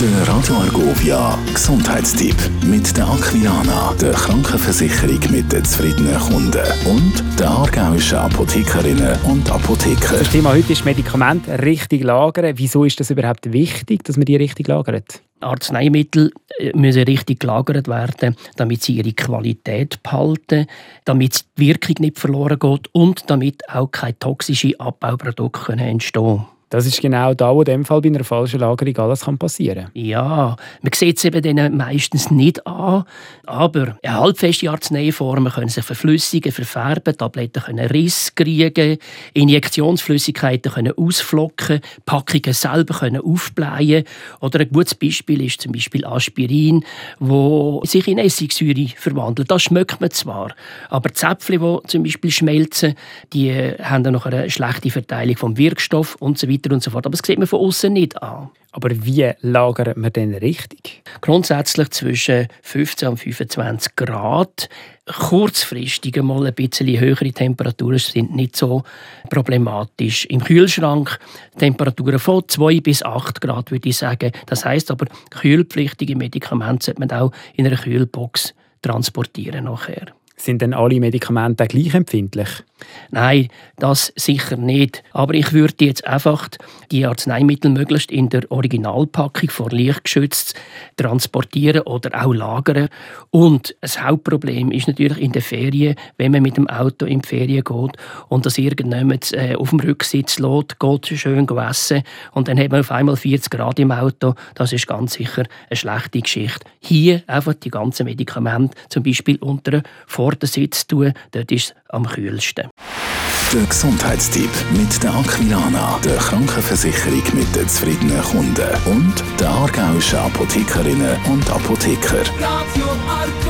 Der Radio Argovia Gesundheitstipp mit der Aquilana, der Krankenversicherung mit den zufriedenen Kunden und der aargauischen Apothekerinnen und Apotheker. Das Thema heute ist Medikamente richtig lagern. Wieso ist das überhaupt wichtig, dass man die richtig lagert? Arzneimittel äh, müssen richtig gelagert werden, damit sie ihre Qualität behalten, damit die Wirkung nicht verloren geht und damit auch keine toxischen Abbauprodukte entstehen können. Das ist genau da, wo in dem Fall bei einer falschen Lagerung alles kann Ja, man sieht es eben denen meistens nicht an, aber halbfeste Arzneiformen können sich verflüssigen, verfärben, Tabletten können Riss kriegen, Injektionsflüssigkeiten können ausflocken, Packungen selber können aufblähen. Oder ein gutes Beispiel ist zum Beispiel Aspirin, wo sich in Essigsäure verwandelt. Das schmeckt man zwar, aber Zäpfchen, die zum Beispiel schmelzen, die haben dann noch eine schlechte Verteilung vom Wirkstoff und so weiter weiter und so fort. Aber das sieht man von außen nicht an. Aber wie lagert man denn richtig? Grundsätzlich zwischen 15 und 25 Grad. Kurzfristig mal ein bisschen höhere Temperaturen sind nicht so problematisch. Im Kühlschrank Temperaturen von 2 bis 8 Grad, würde ich sagen. Das heißt aber, kühlpflichtige Medikamente sollte man auch in einer Kühlbox transportieren nachher. Sind denn alle Medikamente gleich empfindlich? Nein, das sicher nicht. Aber ich würde jetzt einfach die Arzneimittel möglichst in der Originalpackung vor Licht geschützt transportieren oder auch lagern. Und das Hauptproblem ist natürlich in den Ferien, wenn man mit dem Auto in die Ferien geht und das irgendjemand äh, auf dem Rücksitz lässt, geht schön essen und dann hat man auf einmal 40 Grad im Auto. Das ist ganz sicher eine schlechte Geschichte. Hier einfach die ganzen Medikamente zum Beispiel unter Vordersitz tun, dort ist es am kühlsten. Der Gesundheitstipp mit der Aquilana, der Krankenversicherung mit den zufriedenen Kunden und der aargauischen Apothekerinnen und Apotheker. Radio.